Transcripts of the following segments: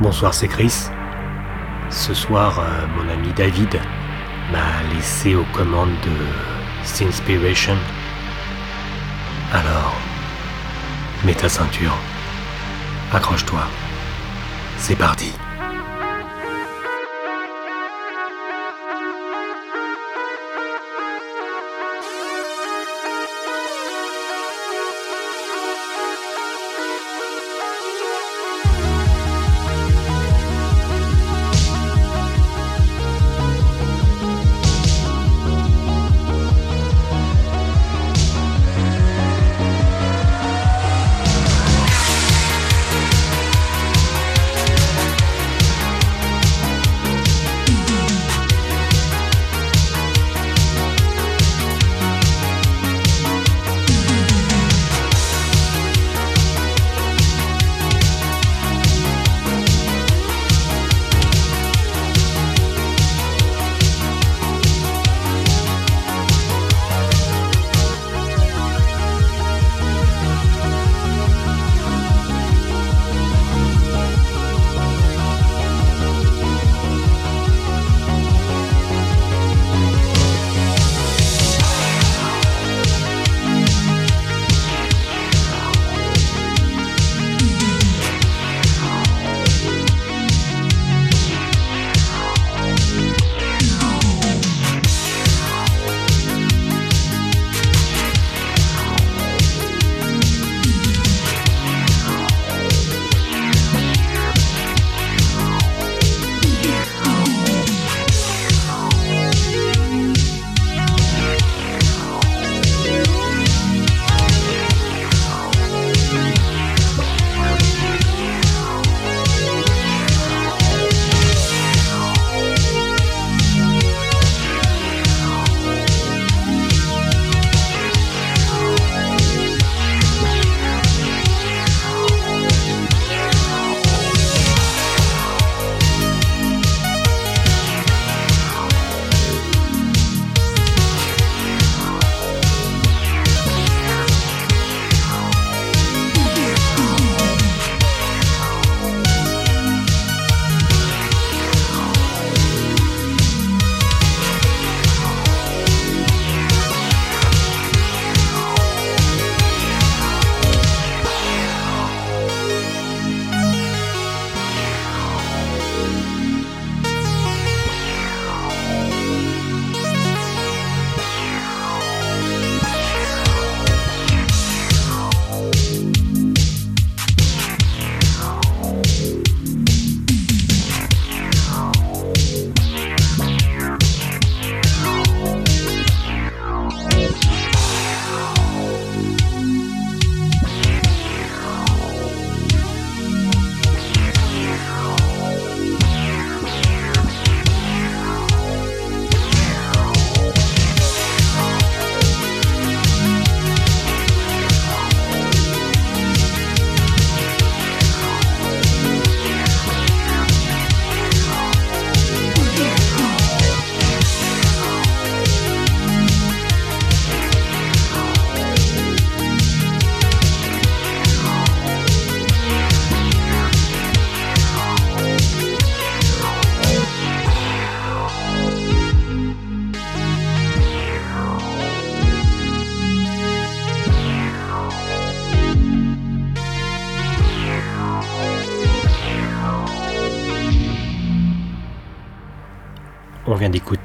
Bonsoir, c'est Chris. Ce soir, euh, mon ami David m'a laissé aux commandes de Sinspiration. Alors, mets ta ceinture, accroche-toi, c'est parti.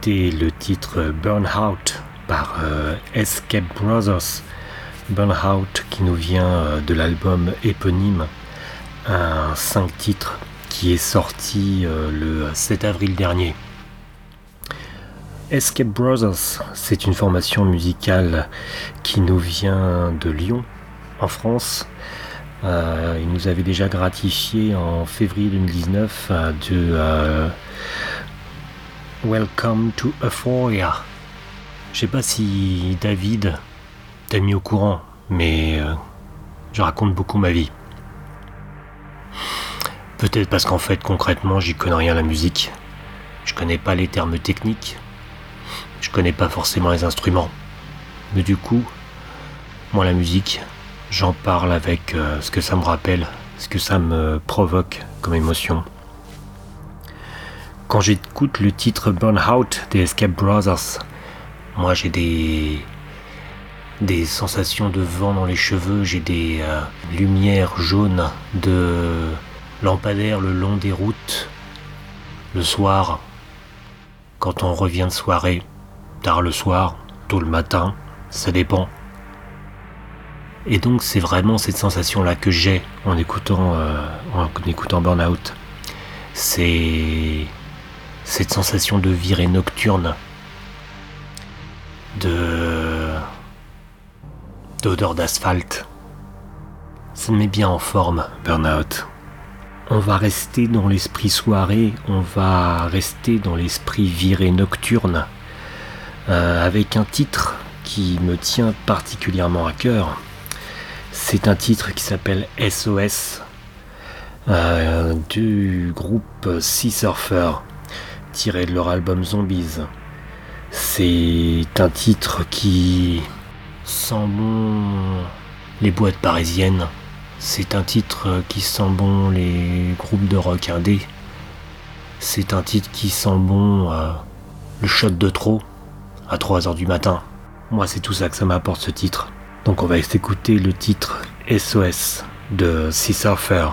Le titre Burnout par euh, Escape Brothers. Burnout qui nous vient euh, de l'album éponyme, un 5 titres qui est sorti euh, le 7 avril dernier. Escape Brothers, c'est une formation musicale qui nous vient de Lyon, en France. il nous avait déjà gratifié en février 2019 de Welcome to Euphoria. Je sais pas si David t'a mis au courant, mais euh, je raconte beaucoup ma vie. Peut-être parce qu'en fait, concrètement, j'y connais rien à la musique. Je connais pas les termes techniques. Je connais pas forcément les instruments. Mais du coup, moi, la musique, j'en parle avec euh, ce que ça me rappelle, ce que ça me provoque comme émotion. Quand j'écoute le titre Burnout des Escape Brothers, moi j'ai des des sensations de vent dans les cheveux, j'ai des euh, lumières jaunes de lampadaires le long des routes. Le soir, quand on revient de soirée, tard le soir, tôt le matin, ça dépend. Et donc c'est vraiment cette sensation-là que j'ai en écoutant, euh, en écoutant Burnout. C'est cette sensation de virée nocturne, de d'odeur d'asphalte. Ça me met bien en forme, Burnout. On va rester dans l'esprit soirée, on va rester dans l'esprit virée nocturne, euh, avec un titre qui me tient particulièrement à cœur. C'est un titre qui s'appelle SOS euh, du groupe Sea Surfer, tiré de leur album Zombies. C'est un titre qui sent bon les boîtes parisiennes. C'est un titre qui sent bon les groupes de rock indé. C'est un titre qui sent bon euh, le shot de trop à 3h du matin. Moi, c'est tout ça que ça m'apporte ce titre. Donc, on va écouter le titre SOS de Sea Surfer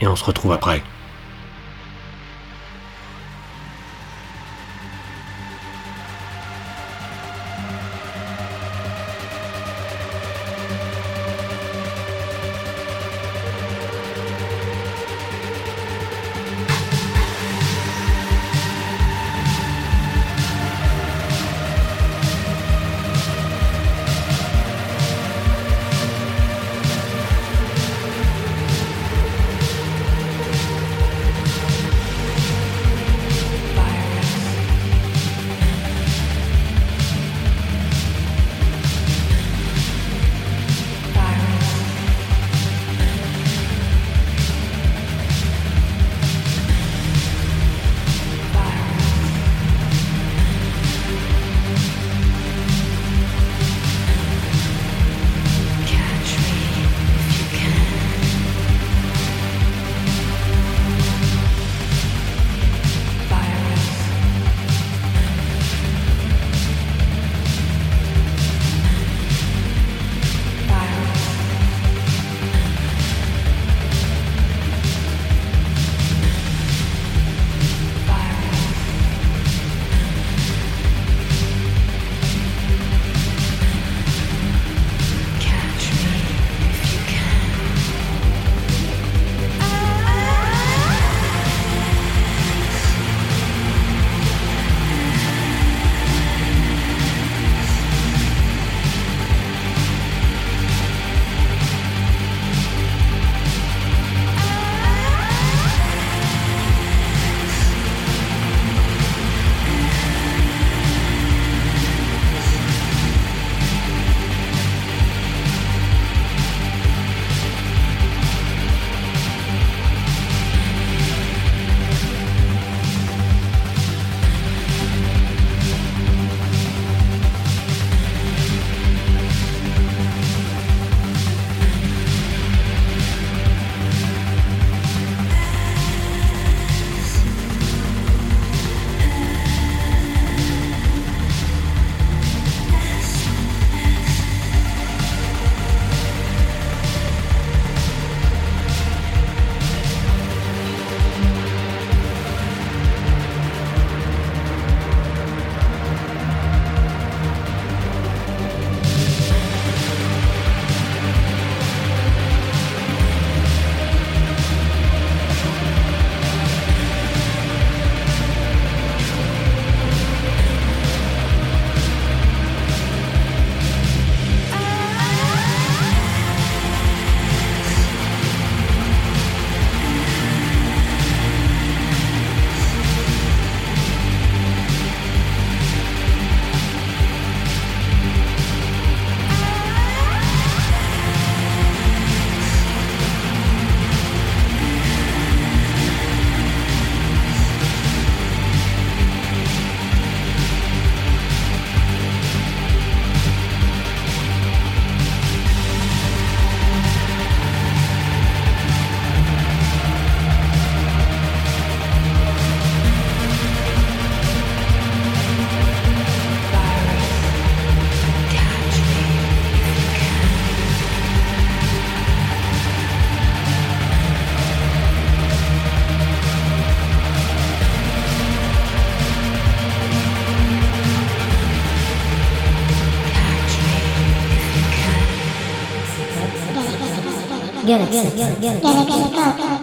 et on se retrouve après. Galaxy Pop. Galaxy Pop. Galaxy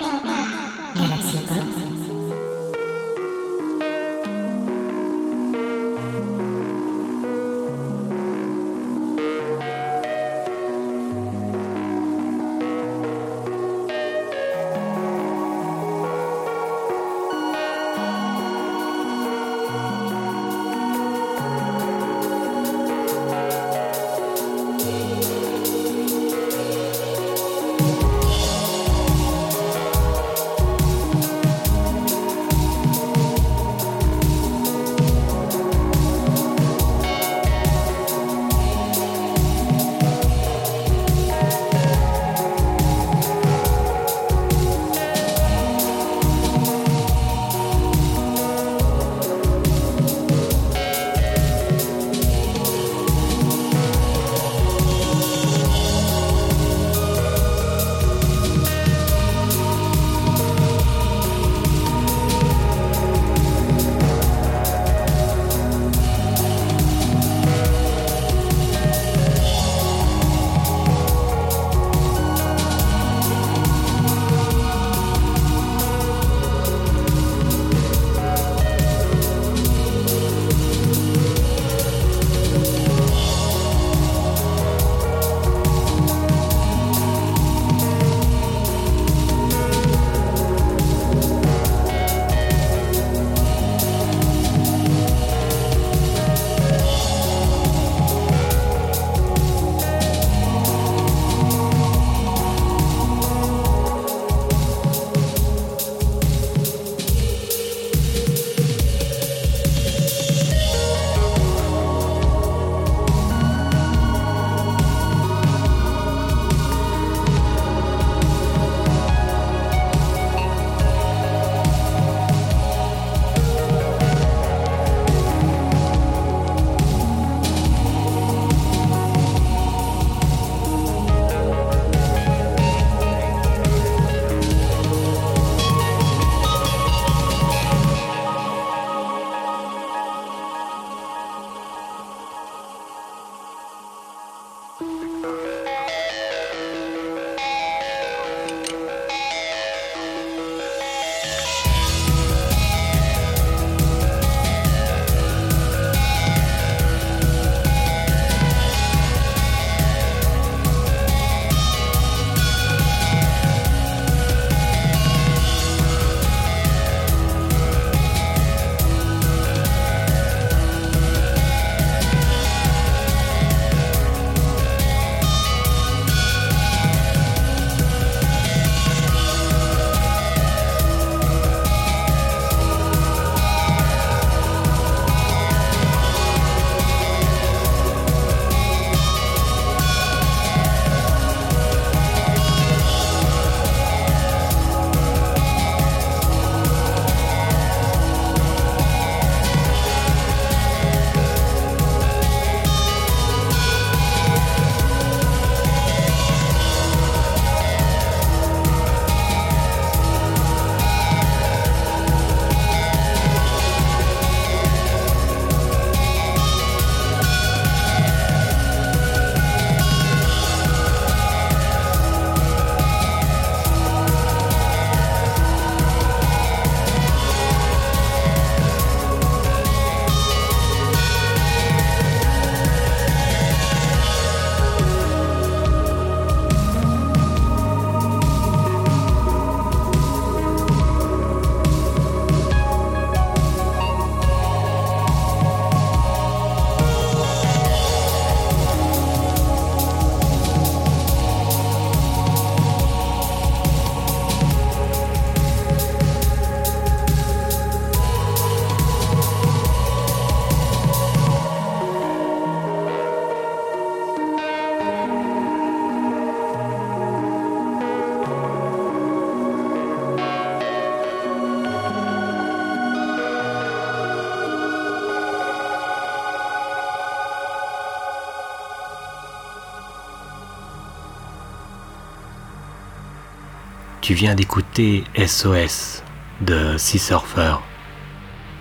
Tu viens d'écouter SOS de Sea Surfer,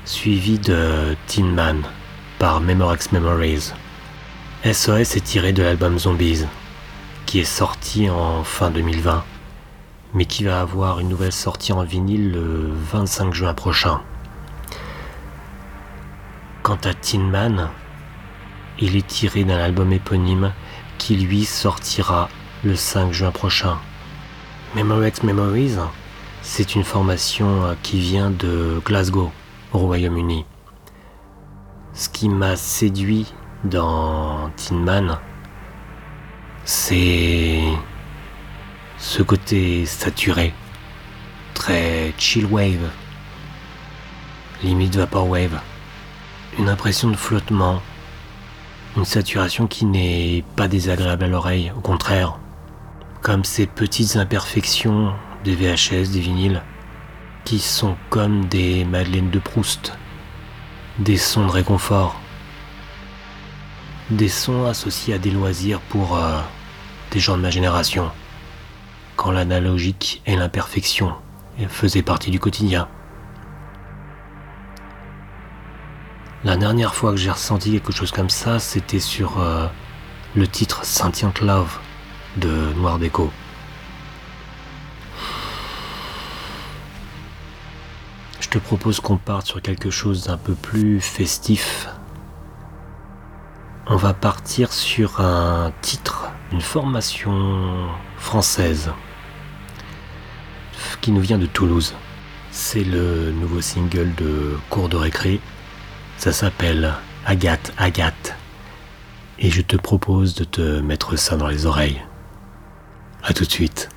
suivi de Tin Man par Memorex Memories. SOS est tiré de l'album Zombies, qui est sorti en fin 2020, mais qui va avoir une nouvelle sortie en vinyle le 25 juin prochain. Quant à Tin Man, il est tiré d'un album éponyme qui lui sortira le 5 juin prochain. Memorex Memories, c'est une formation qui vient de Glasgow, au Royaume-Uni. Ce qui m'a séduit dans Tin Man, c'est ce côté saturé, très chill wave, limite vaporwave, une impression de flottement, une saturation qui n'est pas désagréable à l'oreille, au contraire, comme ces petites imperfections des VHS, des vinyles, qui sont comme des madeleines de Proust, des sons de réconfort, des sons associés à des loisirs pour euh, des gens de ma génération, quand l'analogique et l'imperfection faisaient partie du quotidien. La dernière fois que j'ai ressenti quelque chose comme ça, c'était sur euh, le titre Sentient Love de Noir Déco. Je te propose qu'on parte sur quelque chose d'un peu plus festif on va partir sur un titre, une formation française qui nous vient de Toulouse. C'est le nouveau single de Cours de récré. Ça s'appelle Agathe, Agathe. Et je te propose de te mettre ça dans les oreilles. A tout de suite.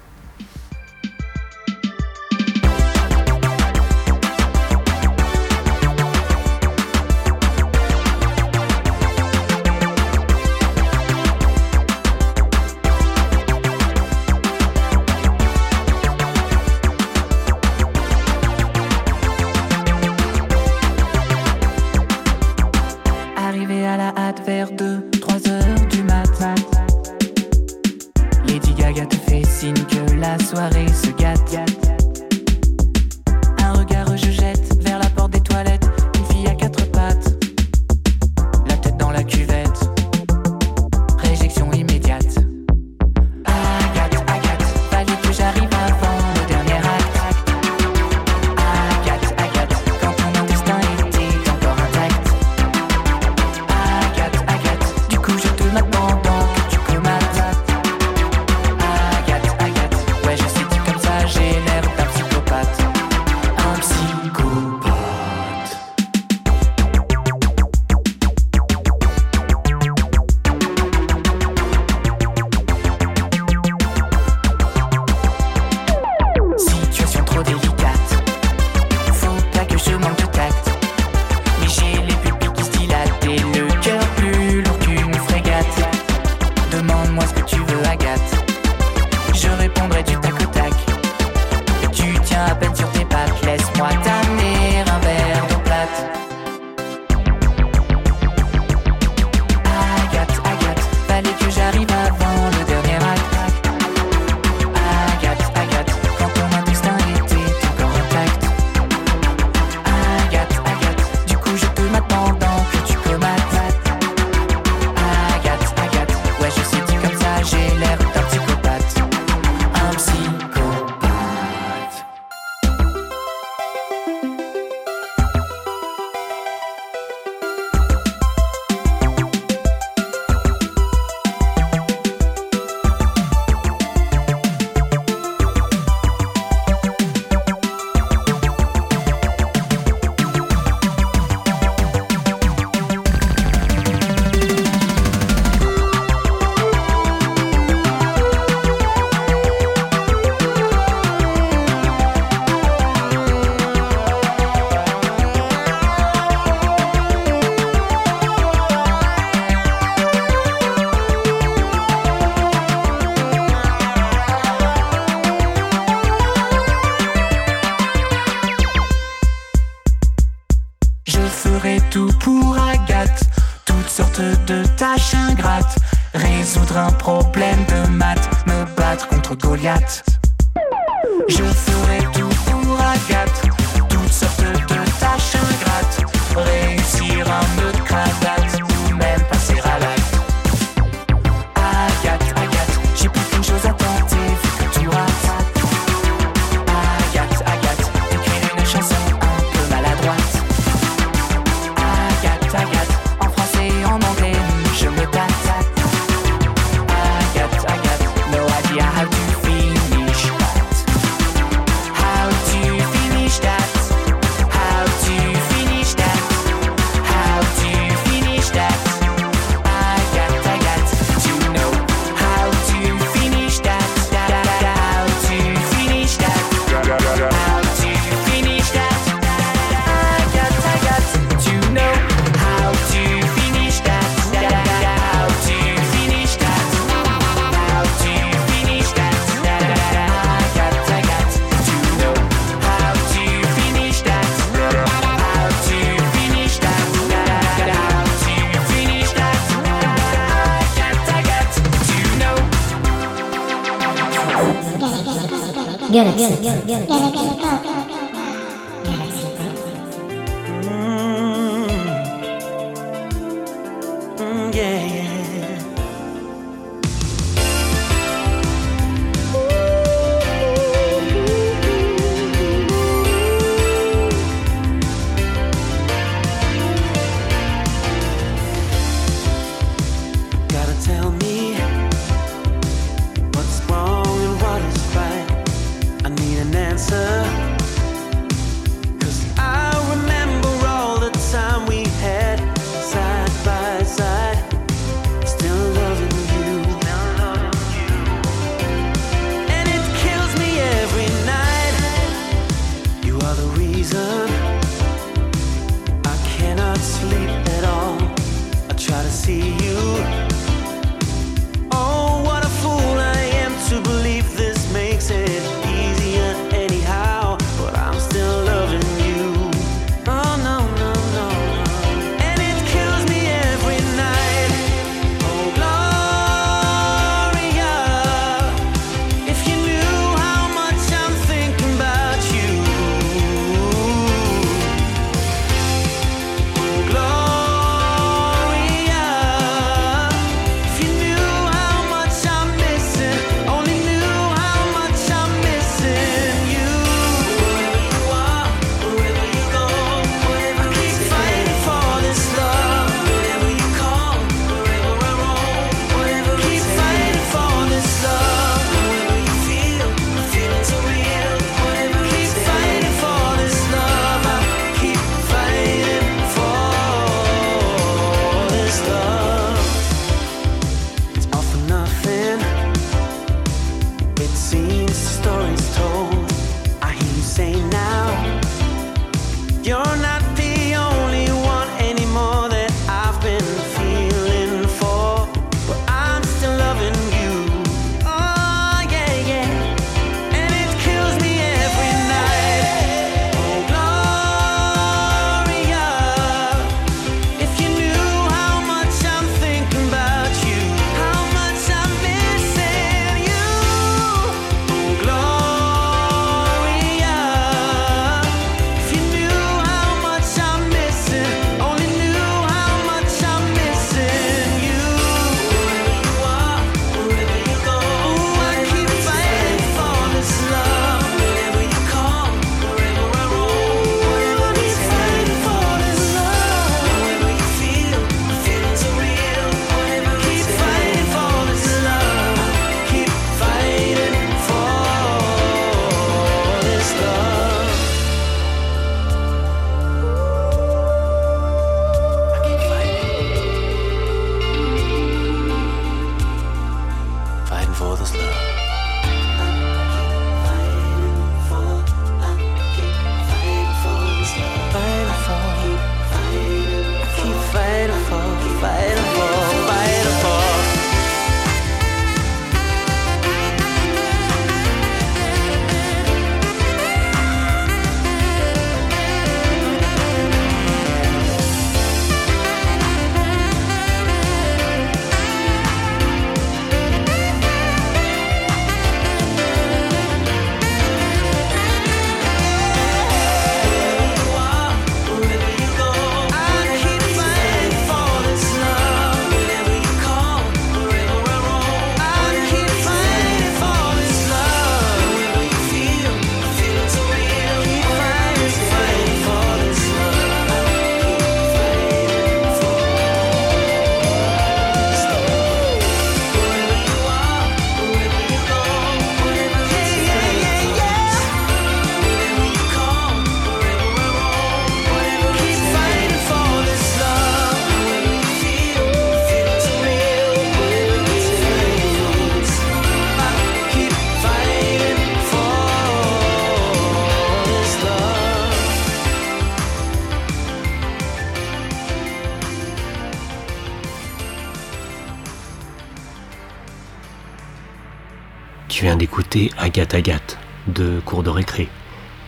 Agathe Agathe de Cours de récré,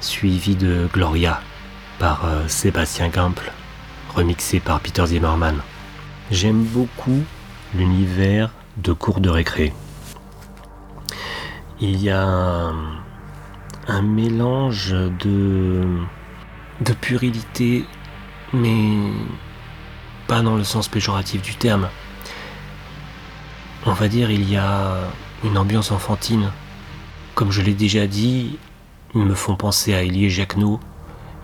suivi de Gloria par euh, Sébastien Gample, remixé par Peter Zimmerman. J'aime beaucoup l'univers de Cours de récré. il y a un, mélange de, de puérilité, mais pas dans le sens péjoratif du terme. On va dire il y a une ambiance enfantine. Comme je l'ai déjà dit, me font penser à Elie Jacquenot.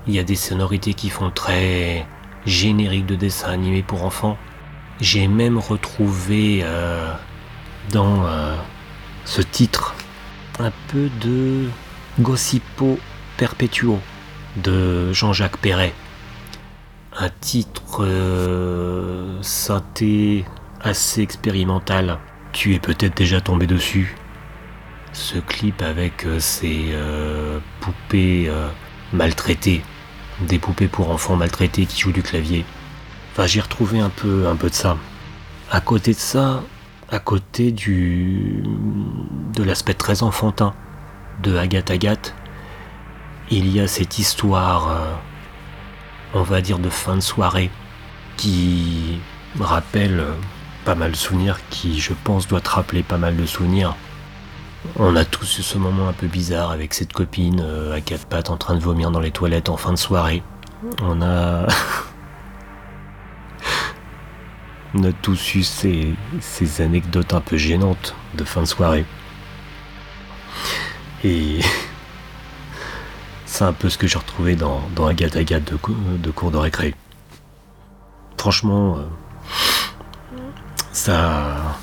Il y a des sonorités qui font très générique de dessin animé pour enfants. J'ai même retrouvé euh, dans euh, ce titre un peu de Gossipo Perpetuo de Jean-Jacques Perret. Un titre euh, synthé assez expérimental. Tu es peut-être déjà tombé dessus. Ce clip avec euh, ces euh, poupées euh, maltraitées, des poupées pour enfants maltraitées qui jouent du clavier. Enfin, j'ai retrouvé un peu, un peu de ça. À côté de ça, à côté du de l'aspect très enfantin de Agathe Agathe, il y a cette histoire, on va dire de fin de soirée, qui rappelle pas mal de souvenirs, qui je pense doit te rappeler pas mal de souvenirs. On a tous eu ce moment un peu bizarre avec cette copine euh, à quatre pattes en train de vomir dans les toilettes en fin de soirée. On a. On a tous eu ces, anecdotes un peu gênantes de fin de soirée. Et c'est un peu ce que j'ai retrouvé dans, dans Agathe Agathe de cours de récré. Franchement, euh, ça,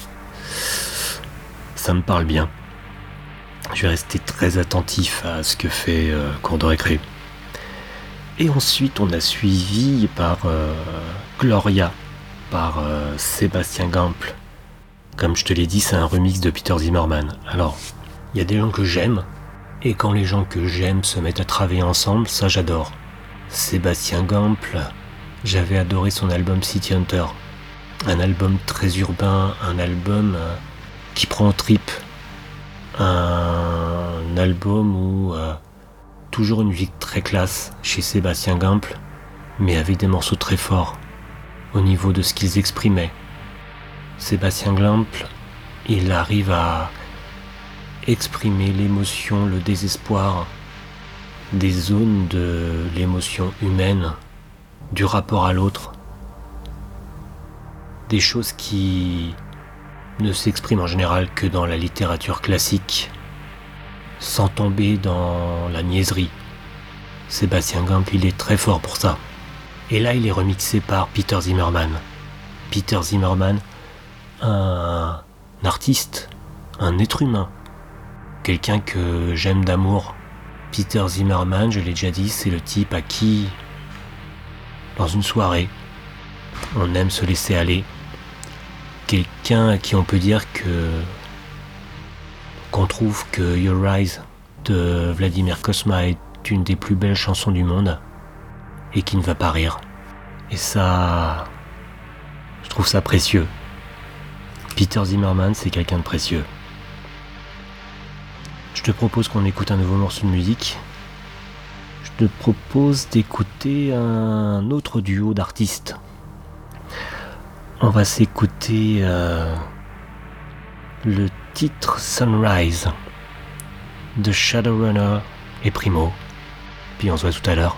ça me parle bien. Je vais rester très attentif à ce que fait euh. Et ensuite, on a suivi par euh, Gloria, par euh, Sébastien Gample. Comme je te l'ai dit, c'est un remix de Peter Zimmerman. Alors, il y a des gens que j'aime, et quand les gens que j'aime se mettent à travailler ensemble, ça j'adore. Sébastien Gample, j'avais adoré son album City Hunter. Un album très urbain, un album euh, qui prend en trip. Un album où euh, toujours une musique très classe chez Sébastien Gample, mais avec des morceaux très forts au niveau de ce qu'ils exprimaient. Sébastien Gample, il arrive à exprimer l'émotion, le désespoir, des zones de l'émotion humaine, du rapport à l'autre, des choses qui ne s'expriment en général que dans la littérature classique, sans tomber dans la niaiserie. Sébastien Gample, il est très fort pour ça. Et là, il est remixé par Peter Zimmerman. Peter Zimmerman, un artiste, un être humain, quelqu'un que j'aime d'amour. Peter Zimmerman, je l'ai déjà dit, c'est le type à qui, dans une soirée, on aime se laisser aller. Quelqu'un à qui on peut dire que qu'on trouve que Your Eyes de Vladimir Kosma est une des plus belles chansons du monde et qui ne va pas rire. Et ça, je trouve ça précieux. Peter Zimmerman, c'est quelqu'un de précieux. Je te propose qu'on écoute un nouveau morceau de musique. Je te propose d'écouter un autre duo d'artistes. On va s'écouter euh, le titre Sunrise de Shadowrunner et Primo. Puis on se voit tout à l'heure.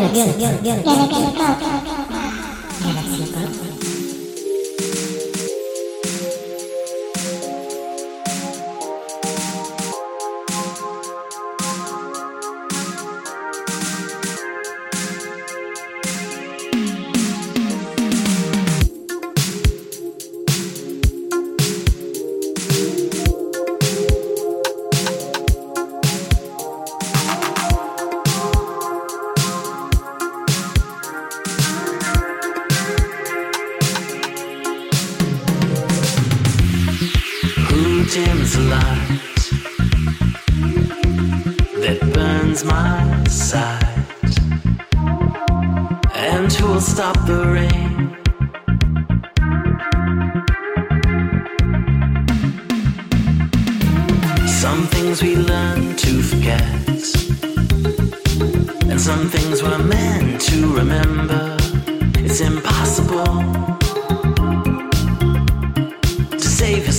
Galaxy Pop. Galaxy Pop.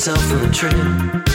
myself the a trip.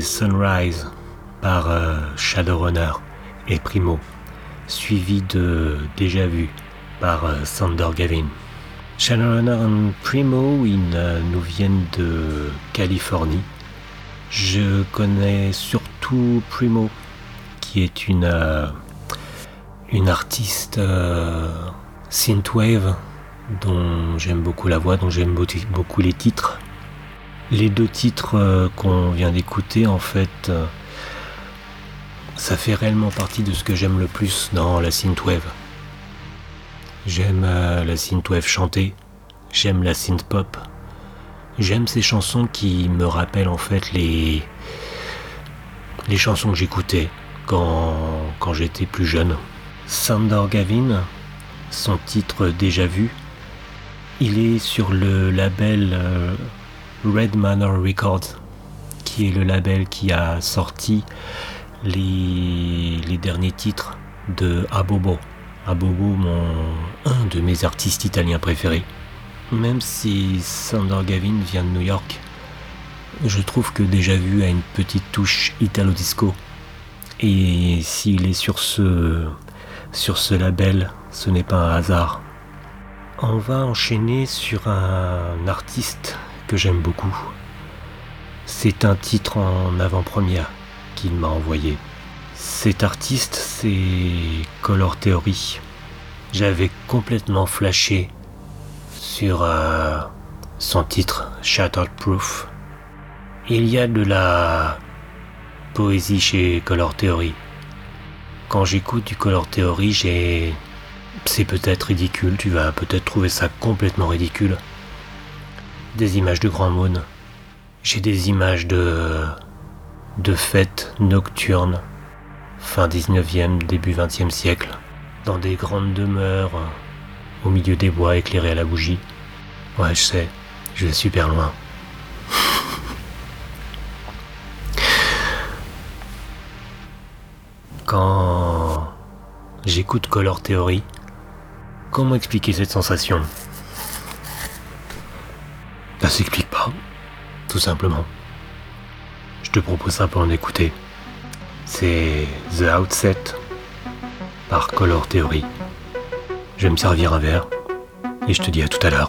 Sunrise par euh, Shadowrunner et Primo, suivi de Déjà Vu par euh, Sander Gavin. Shadowrunner et Primo, ils nous viennent de Californie. Je connais surtout Primo, qui est une, euh, une artiste euh, synthwave dont j'aime beaucoup la voix, dont j'aime beaucoup les titres. Les deux titres euh, qu'on vient d'écouter, en fait, euh, ça fait réellement partie de ce que j'aime le plus dans la synthwave. J'aime euh, la synthwave chantée, j'aime la synthpop, j'aime ces chansons qui me rappellent en fait les les chansons que j'écoutais quand, j'étais plus jeune. Sander Gavin, son titre déjà vu, il est sur le label Red Manor Records, qui est le label qui a sorti les, derniers titres de Abobo. Abobo, mon, un de mes artistes italiens préférés. Même si Sander Gavin vient de New York, je trouve que Déjà Vu a une petite touche italo-disco. Et s'il est sur ce, sur ce label, ce n'est pas un hasard. On va enchaîner sur un artiste que j'aime beaucoup. C'est un titre en avant-première qu'il m'a envoyé. Cet artiste, c'est Color Theory. J'avais complètement flashé sur euh, son titre Shattered Proof. Il y a de la poésie chez Color Theory. Quand j'écoute du Color Theory, j'ai. C'est peut-être ridicule, tu vas peut-être trouver ça complètement ridicule. Des images de Grand Moon. J'ai des images de. de fêtes nocturnes, fin 19e, début 20e siècle, dans des grandes demeures, au milieu des bois éclairés à la bougie. Ouais, je sais, je vais super loin. Quand j'écoute Color Theory, comment expliquer cette sensation? Ça s'explique pas, tout simplement. Je te propose en écouter. C'est The Outset par Color Theory. Je vais me servir un verre et je te dis à tout à l'heure.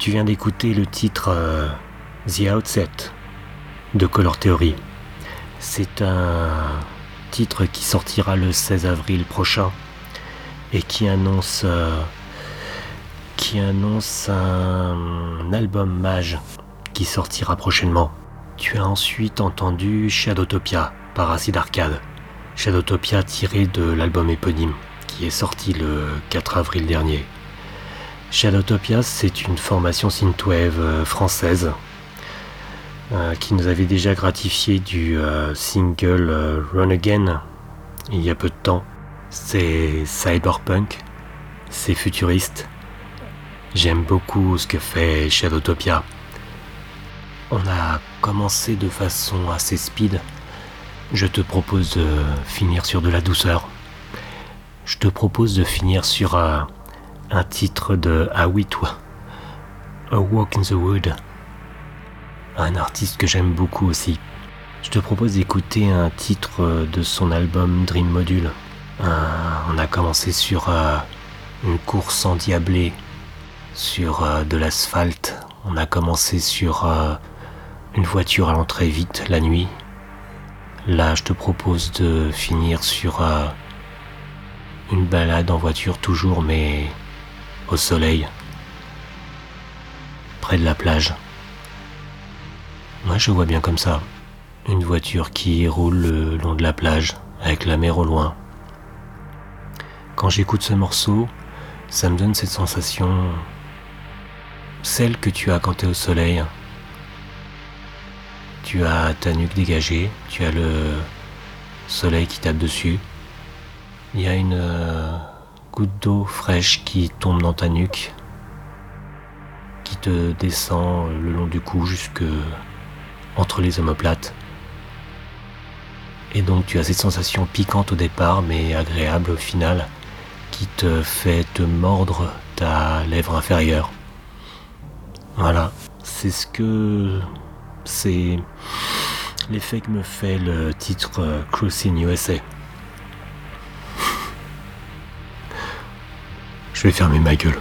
Tu viens d'écouter le titre euh, The Outset de Color Theory. C'est un titre qui sortira le 16 avril prochain et qui annonce euh, qui annonce un album mage qui sortira prochainement. Tu as ensuite entendu Shadowtopia par Acid Arcade. Shadowtopia tiré de l'album éponyme qui est sorti le 4 avril dernier. Shadowtopia, c'est une formation synthwave euh, française euh, qui nous avait déjà gratifié du euh, single Run Again il y a peu de temps. C'est cyberpunk, c'est futuriste. J'aime beaucoup ce que fait Shadowtopia. On a commencé de façon assez speed. Je te propose de finir sur de la douceur. Je te propose de finir sur un, titre de Awitwa, A Walk in the Wood, un artiste que j'aime beaucoup aussi. Je te propose d'écouter un titre de son album Dream Module. Euh, on a commencé sur euh, une course endiablée, sur euh, de l'asphalte. On a commencé sur une voiture allant très vite la nuit. Là, je te propose de finir sur une balade en voiture toujours, mais au soleil, près de la plage. Moi, je vois bien comme ça. Une voiture qui roule le long de la plage, avec la mer au loin. Quand j'écoute ce morceau, ça me donne cette sensation celle que tu as quand tu es au soleil. Tu as ta nuque dégagée, tu as le soleil qui tape dessus. Il y a une euh, d'eau fraîche qui tombe dans ta nuque, qui te descend le long du cou jusque entre les omoplates. Et donc tu as cette sensation piquante au départ, mais agréable au final, qui te fait te mordre ta lèvre inférieure. Voilà, c'est ce que c'est l'effet que me fait le titre euh, Cruising USA. Je vais fermer ma gueule.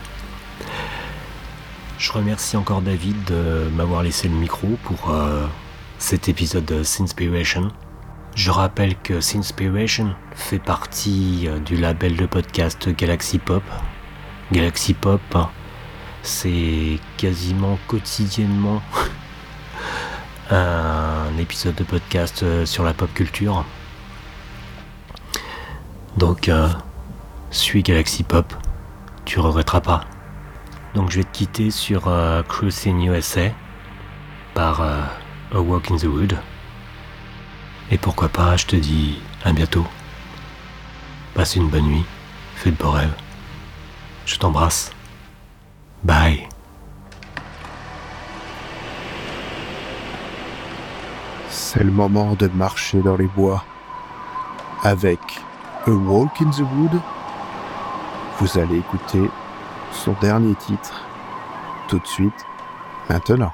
Je remercie encore David de m'avoir laissé le micro pour euh, cet épisode de Sinspiration. Je rappelle que Sinspiration fait partie euh, du label de podcast Galaxy Pop. Galaxy Pop, c'est quasiment quotidiennement un épisode de podcast euh, sur la pop culture. Donc, suis Galaxy Pop, tu regretteras pas. Donc, je vais te quitter sur euh, Cruising USA par euh, A Walk in the Wood. Et pourquoi pas, je te dis à bientôt. Passe une bonne nuit, fais de beaux rêves. Je t'embrasse. Bye. C'est le moment de marcher dans les bois. Avec A Walk in the Wood, vous allez écouter son dernier titre tout de suite, maintenant.